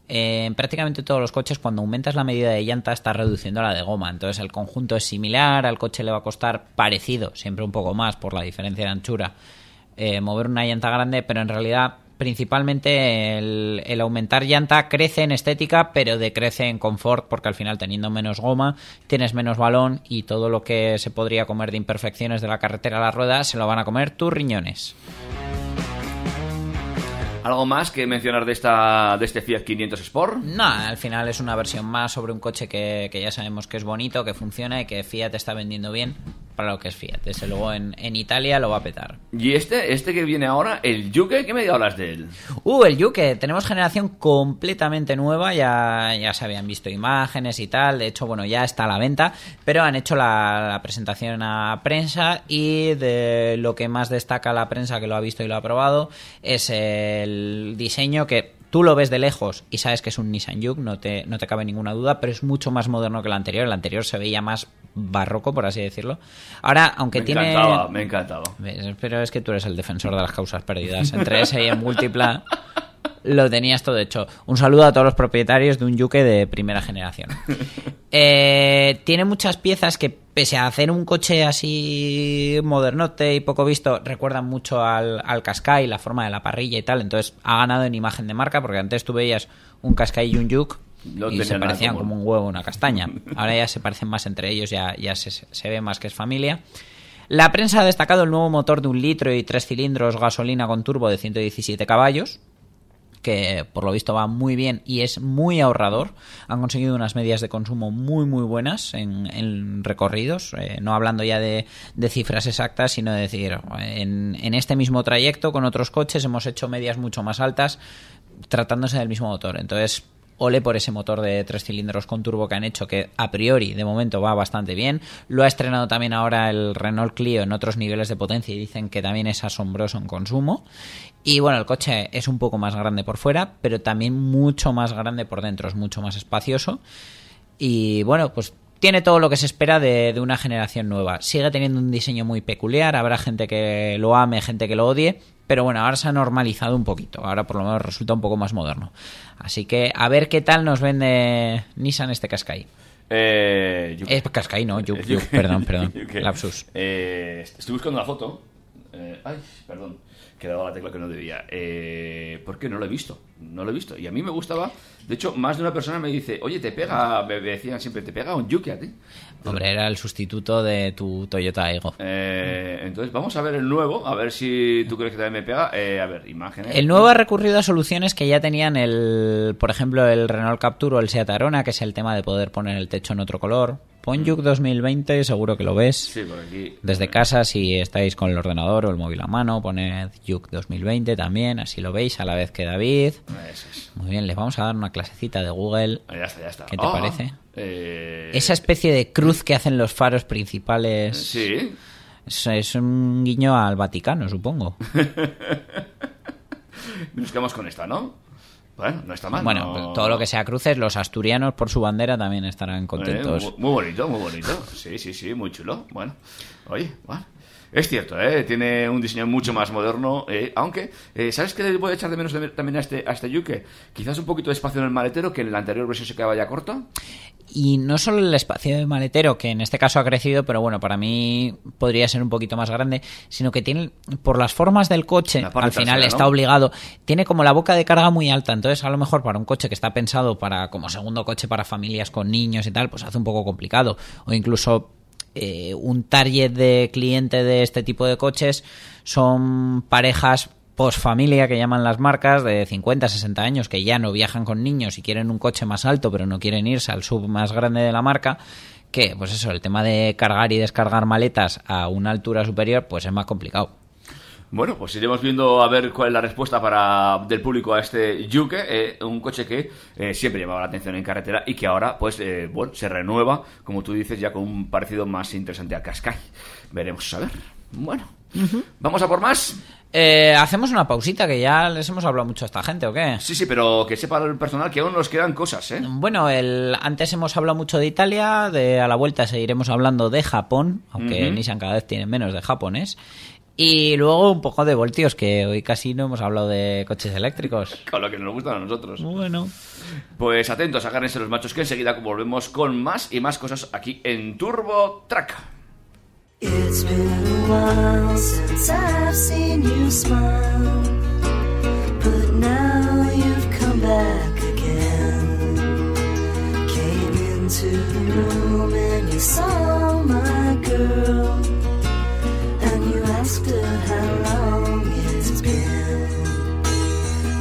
eh, en prácticamente todos los coches, cuando aumentas la medida de llanta, estás reduciendo la de goma. Entonces, el conjunto es similar, al coche le va a costar parecido, siempre un poco más por la diferencia de anchura, eh, mover una llanta grande, pero en realidad, principalmente el, el aumentar llanta crece en estética, pero decrece en confort, porque al final, teniendo menos goma, tienes menos balón y todo lo que se podría comer de imperfecciones de la carretera a la rueda se lo van a comer tus riñones. ¿Algo más que mencionar de esta de este Fiat 500 Sport? No, al final es una versión más sobre un coche que, que ya sabemos que es bonito, que funciona y que Fiat está vendiendo bien para lo que es Fiat. Desde luego en, en Italia lo va a petar. Y este, este que viene ahora, el Yuke, ¿qué me hablas de él? Uh, el Yuke, tenemos generación completamente nueva, ya, ya se habían visto imágenes y tal, de hecho, bueno, ya está a la venta, pero han hecho la, la presentación a prensa y de lo que más destaca la prensa que lo ha visto y lo ha probado es el diseño que tú lo ves de lejos y sabes que es un Nissan Juke, no te, no te cabe ninguna duda, pero es mucho más moderno que el anterior, el anterior se veía más barroco, por así decirlo. Ahora, aunque me tiene... encantaba, me encantaba. Pero es que tú eres el defensor de las causas perdidas. Entre ese y en múltipla. Lo tenías todo hecho. Un saludo a todos los propietarios de un Yuke de primera generación. Eh, tiene muchas piezas que, pese a hacer un coche así modernote y poco visto, recuerdan mucho al, al Qashqai, la forma de la parrilla y tal. Entonces ha ganado en imagen de marca, porque antes tú veías un Qashqai y un Yuke No y se parecían común. como un huevo una castaña. Ahora ya se parecen más entre ellos, ya, ya se, se ve más que es familia. La prensa ha destacado el nuevo motor de un litro y tres cilindros gasolina con turbo de 117 caballos, que por lo visto va muy bien y es muy ahorrador. Han conseguido unas medias de consumo muy muy buenas en, en recorridos, eh, no hablando ya de, cifras exactas, sino de decir, en, en este mismo trayecto con otros coches hemos hecho medias mucho más altas tratándose del mismo motor. Entonces, ole por ese motor de tres cilindros con turbo que han hecho, que a priori de momento va bastante bien. Lo ha estrenado también ahora el Renault Clio en otros niveles de potencia y dicen que también es asombroso en consumo. Y bueno, el coche es un poco más grande por fuera, pero también mucho más grande por dentro, es mucho más espacioso. Y bueno, pues tiene todo lo que se espera de, de una generación nueva. Sigue teniendo un diseño muy peculiar, habrá gente que lo ame, gente que lo odie, pero bueno, ahora se ha normalizado un poquito, ahora por lo menos resulta un poco más moderno. Así que a ver qué tal nos vende Nissan este Qashqai. Eh. Es Qashqai, no, Juke. Juke, perdón, perdón, lapsus. Eh, estoy buscando la foto. Eh, ay, perdón. Que dado la tecla que no debía. Eh, ¿Por qué no lo he visto? No lo he visto. Y a mí me gustaba. De hecho, más de una persona me dice, oye, te pega, me decían siempre, te pega un Yuki a ti. Hombre, era el sustituto de tu Toyota Aygo. Eh, entonces, vamos a ver el nuevo, a ver si tú crees que también me pega. Eh, a ver, imágenes. El nuevo ha recurrido a soluciones que ya tenían el, por ejemplo, el Renault Capture o el Seat Arona, que es el tema de poder poner el techo en otro color. Pon Juke 2020, seguro que lo ves. Sí, por aquí. Desde casa, si estáis con el ordenador o el móvil a mano, poned Juke 2020 también, así lo veis a la vez que David. Eso es. Muy bien, les vamos a dar una clasecita de Google. Ya está, ya está. ¿Qué te Ah, parece? eh, Esa especie de cruz que hacen los faros principales Sí. es, es un guiño al Vaticano, supongo. Nos quedamos con esta, ¿no? Bueno, no está mal. Bueno, no- todo lo que sea cruces, los asturianos por su bandera también estarán contentos. Eh, muy, muy bonito, muy bonito. Sí, sí, sí, muy chulo. Bueno, oye, bueno. Es cierto, ¿eh? tiene un diseño mucho más moderno, eh, aunque, eh, ¿sabes qué le voy a echar de menos de- también a este, a este Yuke? Quizás un poquito de espacio en el maletero, que en la anterior versión se quedaba ya corto. Y no solo el espacio de maletero, que en este caso ha crecido, pero bueno, para mí podría ser un poquito más grande, sino que tiene, por las formas del coche, al final trasera, está obligado, tiene como la boca de carga muy alta, entonces a lo mejor para un coche que está pensado para como segundo coche para familias con niños y tal, pues hace un poco complicado. O incluso eh, un target de cliente de este tipo de coches son parejas post familia que llaman las marcas de 50, 60 años que ya no viajan con niños y quieren un coche más alto pero no quieren irse al sub más grande de la marca que pues eso, el tema de cargar y descargar maletas a una altura superior pues es más complicado. Bueno, pues iremos viendo a ver cuál es la respuesta para del público a este Yuke, eh, un coche que eh, siempre llamaba la atención en carretera y que ahora, pues, eh, bueno, se renueva, como tú dices, ya con un parecido más interesante al Qashqai. Veremos a ver. Bueno, ¿vamos a por más? Eh, Hacemos una pausita que ya les hemos hablado mucho a esta gente, ¿o qué? Sí, sí, pero que sepa el personal que aún nos quedan cosas, ¿eh? Bueno, el, antes hemos hablado mucho de Italia, de a la vuelta seguiremos hablando de Japón, aunque. Nissan cada vez tiene menos de japonés. Y luego un poco de voltios, que hoy casi no hemos hablado de coches eléctricos. Con lo que nos gustan a nosotros. Bueno. Pues atentos, agárrense los machos que enseguida volvemos con más y más cosas aquí en Turbo Track. It's been a while since I've seen you smile, but now you've come back again. Came into the room and you saw my girl, and you asked her how long it's been.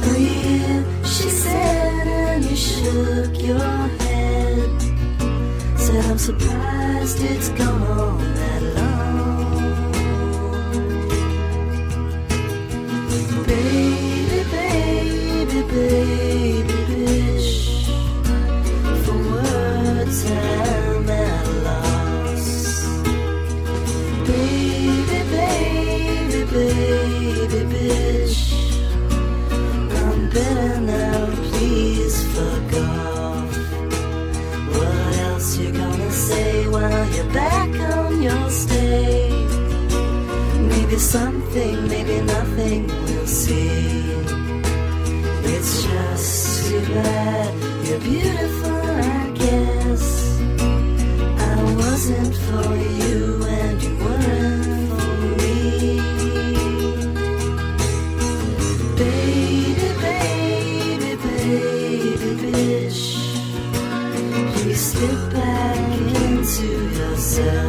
A year, she said, and you shook your head. Said I'm surprised it's gone something, maybe nothing, we'll see. It's just too bad you're beautiful, I guess. I wasn't for you and you weren't for me. Baby, baby, baby, bitch. Please slip back into yourself.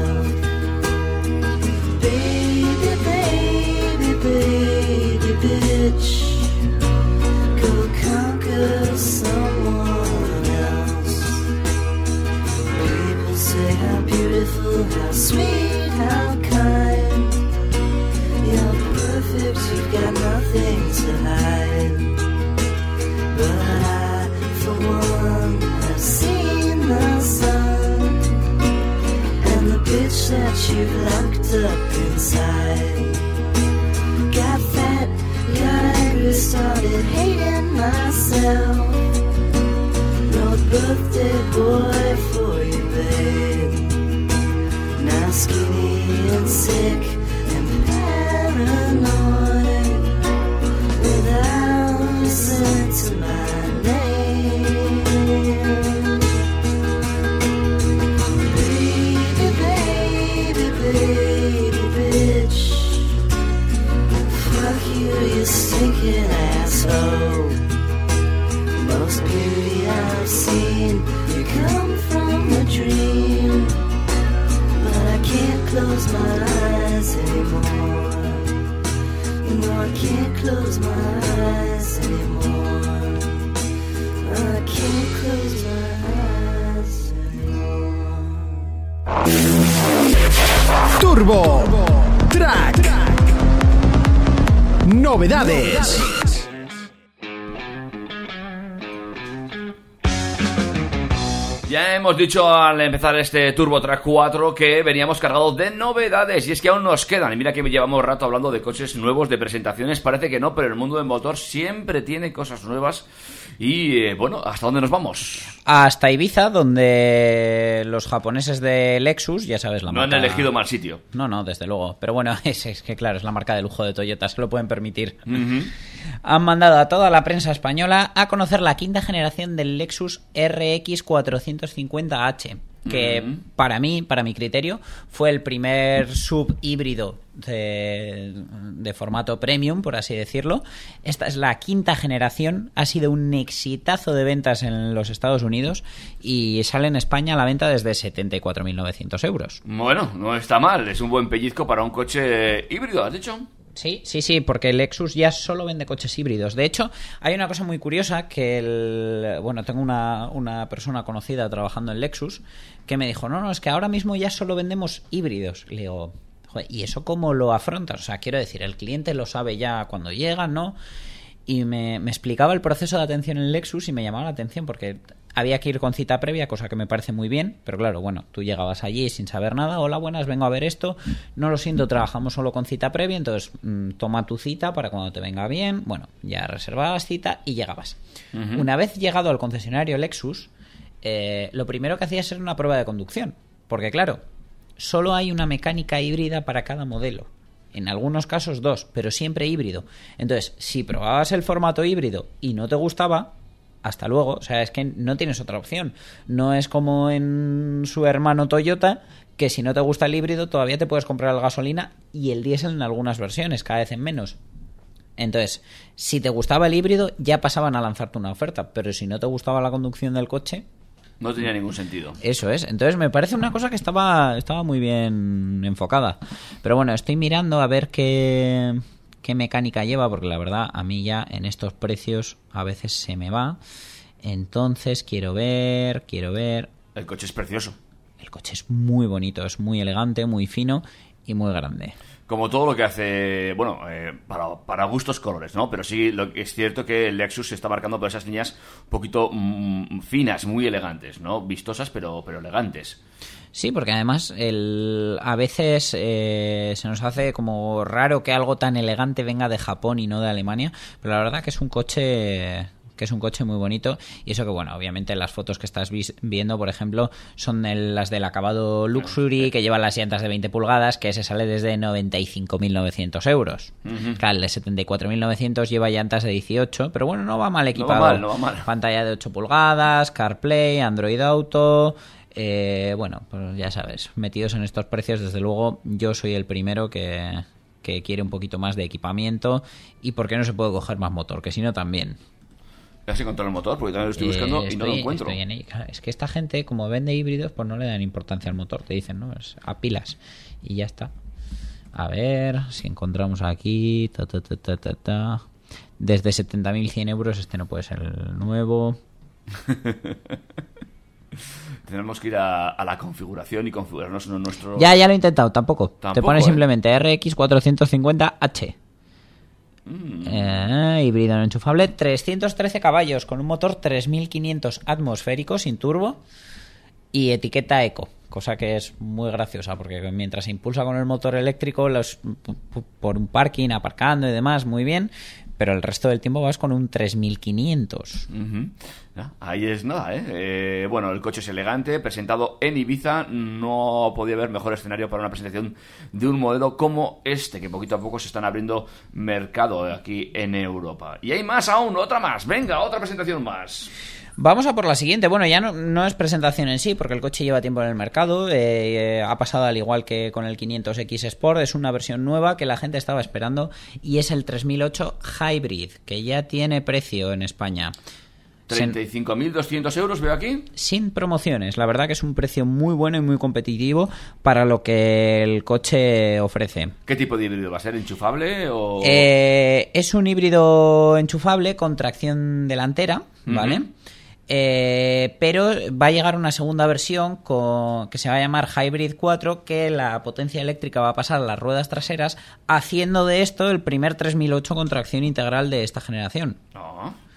Birthday boy for you, babe. Now skinny and sick Turbo Track. Novedades. Hemos dicho al empezar este Turbo Track 4 que veníamos cargados de novedades y es que aún nos quedan. Y mira que llevamos rato hablando de coches nuevos, de presentaciones. Parece que no, pero el mundo del motor siempre tiene cosas nuevas. Y eh, bueno, ¿hasta dónde nos vamos? Hasta Ibiza, donde los japoneses de Lexus, ya sabes la No han marca... elegido mal sitio. No, no, desde luego. Pero bueno, es, es que claro, es la marca de lujo de Toyota, se lo pueden permitir. Han mandado a toda la prensa española a conocer la quinta generación del Lexus RX 450H, que para mí, para mi criterio, fue el primer sub híbrido de, de formato premium, por así decirlo. Esta es la quinta generación, ha sido un exitazo de ventas en los Estados Unidos y sale en España a la venta desde 74.900 euros. Bueno, no está mal. Es un buen pellizco para un coche híbrido, ¿has dicho? Sí, sí, sí, porque Lexus ya solo vende coches híbridos. De hecho, hay una cosa muy curiosa que el, bueno, tengo una, una persona conocida trabajando en Lexus que me dijo, no, no, es que ahora mismo ya solo vendemos híbridos. Le digo, "Joder, ¿y eso cómo lo afrontas? O sea, quiero decir, el cliente lo sabe ya cuando llega, ¿no? Y me, me explicaba el proceso de atención en Lexus y me llamaba la atención porque había que ir con cita previa, cosa que me parece muy bien, pero claro, bueno, tú llegabas allí sin saber nada, hola, buenas, vengo a ver esto, no lo siento, trabajamos solo con cita previa, entonces mm, toma tu cita para cuando te venga bien, bueno, ya reservabas cita y llegabas. Una vez llegado al concesionario Lexus, eh, lo primero que hacías era una prueba de conducción, porque claro, solo hay una mecánica híbrida para cada modelo. En algunos casos dos, pero siempre híbrido. Entonces, si probabas el formato híbrido y no te gustaba, hasta luego. O sea, es que no tienes otra opción. No es como en su hermano Toyota, que si no te gusta el híbrido todavía te puedes comprar el gasolina y el diésel en algunas versiones, cada vez en menos. Entonces, si te gustaba el híbrido, ya pasaban a lanzarte una oferta, pero si no te gustaba la conducción del coche, No tenía ningún sentido. eso es. Entonces me parece una cosa que estaba, estaba muy bien enfocada. Pero bueno, estoy mirando a ver qué, qué mecánica lleva, porque la verdad a mí ya en estos precios a veces se me va. Entonces quiero ver, quiero ver. El coche es precioso. El coche es muy bonito, es muy elegante, muy fino y muy grande. Como todo lo que hace, bueno, eh, para, para gustos colores, ¿no? Pero sí, lo es cierto que el Lexus se está marcando por esas líneas un poquito mm, finas, muy elegantes, ¿no? Vistosas, pero, pero elegantes. Sí, porque además el, a veces eh, se nos hace como raro que algo tan elegante venga de Japón y no de Alemania, pero la verdad que es un coche que es un coche muy bonito. Y eso que, bueno, obviamente las fotos que estás viendo, por ejemplo, son el- las del acabado Luxury, que llevan las llantas de 20 pulgadas, que ese sale desde 95.900 euros. Claro, el de 74.900 lleva llantas de 18, pero bueno, no va mal equipado. mal, no va mal. Pantalla de 8 pulgadas, CarPlay, Android Auto. Eh, bueno, pues ya sabes, metidos en estos precios, desde luego, yo soy el primero que, que quiere un poquito más de equipamiento y por qué no se puede coger más motor, que si no también. ¿Ya has encontrado el motor? Porque también lo estoy Eh, buscando y no lo encuentro. en Es que esta gente, como vende híbridos, pues no le dan importancia al motor. Te dicen, ¿no? Es a pilas. Y ya está. A ver si encontramos aquí. Ta, ta, ta, ta, ta, ta. Desde 70.100 euros, este no puede ser el nuevo. Tenemos que ir a, a la configuración y configurarnos uno nuestro. Ya, ya lo he intentado, tampoco. Te pone ¿eh? simplemente RX 450H. Mm. Eh, híbrido no enchufable, 313 caballos con un motor 3500 atmosférico sin turbo y etiqueta eco, cosa que es muy graciosa porque mientras se impulsa con el motor eléctrico los, por un parking, aparcando y demás, muy bien, pero el resto del tiempo vas con un 3500. Ujú. Ya, Ahí es nada, ¿eh? Eh, Bueno, el coche es elegante, presentado en Ibiza. No podía haber mejor escenario para una presentación de un modelo como este, que poquito a poco se están abriendo mercado aquí en Europa. Y hay más aún, otra más. Venga, otra presentación más. Vamos a por la siguiente. Bueno, ya no, no es presentación en sí, porque el coche lleva tiempo en el mercado. eh, ha pasado al igual que con el 500X Sport. Es una versión nueva que la gente estaba esperando y es el 3008 Hybrid, que ya tiene precio en España. Sin- 35.200 euros, veo aquí. sin promociones. La verdad que es un precio muy bueno y muy competitivo para lo que el coche ofrece. ¿Qué tipo de híbrido va a ser? ¿Enchufable o...? Eh, es un híbrido enchufable con tracción delantera, ¿vale? Eh, pero va a llegar una segunda versión que se va a llamar Hybrid 4, que la potencia eléctrica va a pasar a las ruedas traseras, haciendo de esto el primer 3008 con tracción integral de esta generación. No.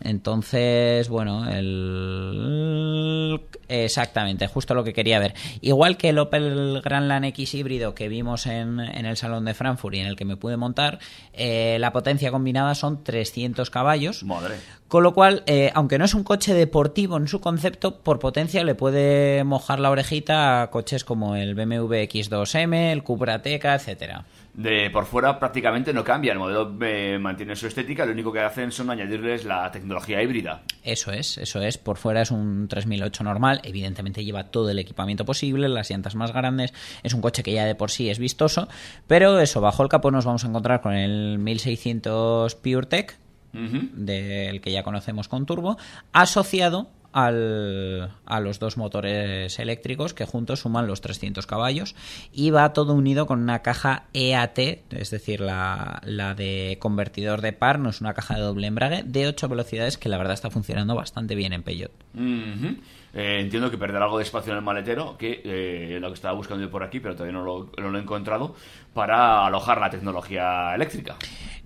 Entonces, bueno, el... Exactamente, justo lo que quería ver. Igual que el Opel Grandland X híbrido que vimos en, en el Salón de Frankfurt y en el que me pude montar, eh, la potencia combinada son 300 caballos. Madre. Con lo cual, eh, aunque no es un coche deportivo en su concepto, por potencia le puede mojar la orejita a coches como el BMW X2M, el Cupra Ateca, etcétera. De por fuera prácticamente no cambia. El modelo eh, mantiene su estética. Lo único que hacen son añadirles la tecnología híbrida. Eso es, eso es. Por fuera es un 3008 normal. Evidentemente lleva todo el equipamiento posible, las llantas más grandes. Es un coche que ya de por sí es vistoso. Pero eso, bajo el capó nos vamos a encontrar con el 1600 PureTech, Ujú. del que ya conocemos con turbo, asociado al- a los dos motores eléctricos que juntos suman los 300 caballos y va todo unido con una caja EAT, es decir, la, la de convertidor de par, no es una caja de doble embrague, de 8 velocidades que la verdad está funcionando bastante bien en Peugeot. Eh, entiendo que perderá algo de espacio en el maletero, que eh, lo que estaba buscando yo por aquí, pero todavía no lo, no lo he encontrado, para alojar la tecnología eléctrica.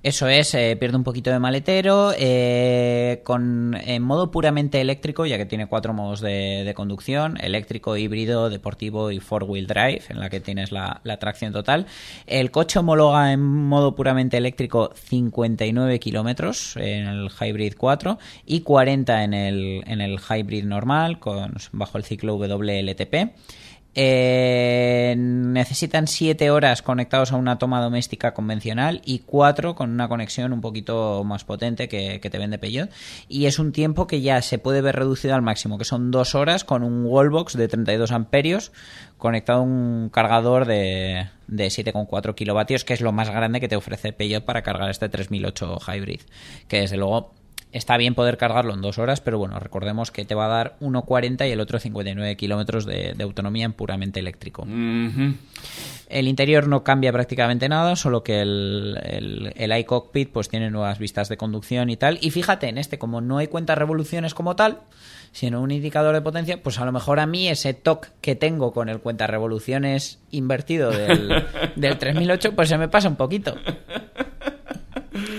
Eso es, eh, pierde un poquito de maletero, eh, con, en modo puramente eléctrico, ya que tiene cuatro modos de, conducción, eléctrico, híbrido, deportivo y four-wheel drive, en la que tienes la, la tracción total. El coche homologa en modo puramente eléctrico 59 kilómetros en el Hybrid 4 y 40 en el, en el Hybrid normal, con, bajo el ciclo WLTP. Eh, necesitan 7 horas conectados a una toma doméstica convencional y 4 con una conexión un poquito más potente que, que te vende Peugeot. Y es un tiempo que ya se puede ver reducido al máximo, que son 2 horas con un wallbox de 32 amperios conectado a un cargador de, de 7,4 kilovatios, que es lo más grande que te ofrece Peugeot para cargar este 3008 Hybrid. Que desde luego Está bien poder cargarlo en dos horas, pero bueno, recordemos que te va a dar 1,40 y el otro 59 kilómetros de, de autonomía en puramente eléctrico. El interior no cambia prácticamente nada, solo que el, el, el iCockpit pues tiene nuevas vistas de conducción y tal. Y fíjate, en este, como no hay cuentas revoluciones como tal, sino un indicador de potencia, pues a lo mejor a mí ese toque que tengo con el cuenta revoluciones invertido del, del 3008, pues se me pasa un poquito.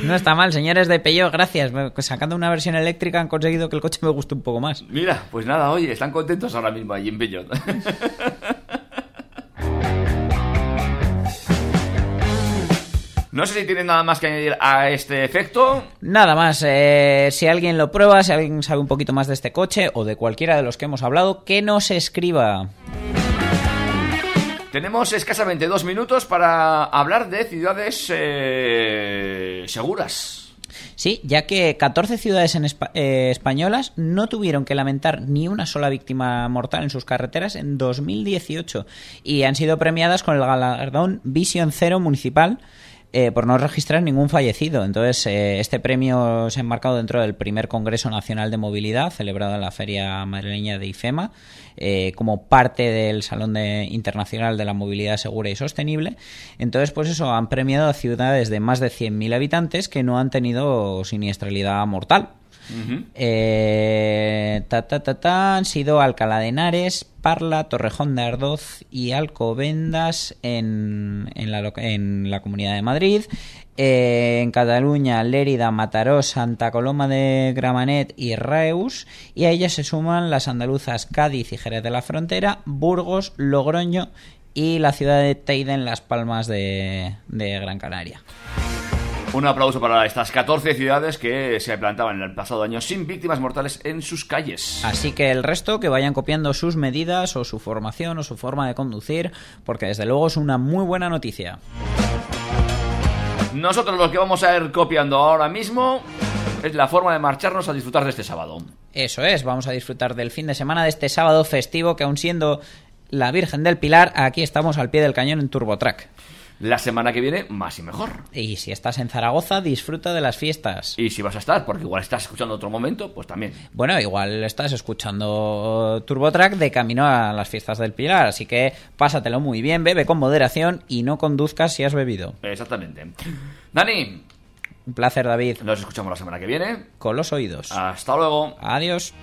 No está mal, señores de Peugeot, gracias. Sacando una versión eléctrica han conseguido que el coche me guste un poco más. Mira, pues nada, oye, están contentos ahora mismo allí en Peugeot. No sé si tienes nada más que añadir a este efecto. Nada más, eh, si alguien lo prueba, si alguien sabe un poquito más de este coche o de cualquiera de los que hemos hablado, que nos escriba. Tenemos escasamente dos minutos para hablar de ciudades eh, seguras. Sí, ya que 14 ciudades eh, españolas no tuvieron que lamentar ni una sola víctima mortal en sus carreteras en 2018 y han sido premiadas con el galardón Vision Cero Municipal eh, por no registrar ningún fallecido. Entonces, eh, este premio se ha enmarcado dentro del primer Congreso Nacional de Movilidad celebrado en la Feria Madrileña de IFEMA eh, como parte del Salón de- Internacional de la Movilidad Segura y Sostenible. Entonces, pues eso, han premiado a ciudades de más de 100.000 habitantes que no han tenido siniestralidad mortal. Eh, ta, ta, ta, ta, han sido Alcalá de Henares, Parla, Torrejón de Ardoz y Alcobendas en, en, la, en la Comunidad de Madrid. Eh, en Cataluña, Lérida, Mataró, Santa Coloma de Gramanet y Reus. Y a ellas se suman las andaluzas Cádiz y Jerez de la Frontera, Burgos, Logroño y la ciudad de Teide en Las Palmas de Gran Canaria. Un aplauso para estas 14 ciudades que se plantaban en el pasado año sin víctimas mortales en sus calles. Así que el resto que vayan copiando sus medidas o su formación o su forma de conducir, porque desde luego es una muy buena noticia. Nosotros los que vamos a ir copiando ahora mismo es la forma de marcharnos a disfrutar de este sábado. Eso es, vamos a disfrutar del fin de semana de este sábado festivo que aun siendo la Virgen del Pilar, aquí estamos al pie del cañón en TurboTrack. La semana que viene, más y mejor. Y si estás en Zaragoza, disfruta de las fiestas. Y si vas a estar, porque igual estás escuchando otro momento, pues también. Bueno, igual estás escuchando TurboTrack de camino a las fiestas del Pilar, así que pásatelo muy bien, bebe con moderación y no conduzcas si has bebido. Exactamente. Dani, Un placer, David. nos escuchamos la semana que viene. Con los oídos. Hasta luego. Adiós.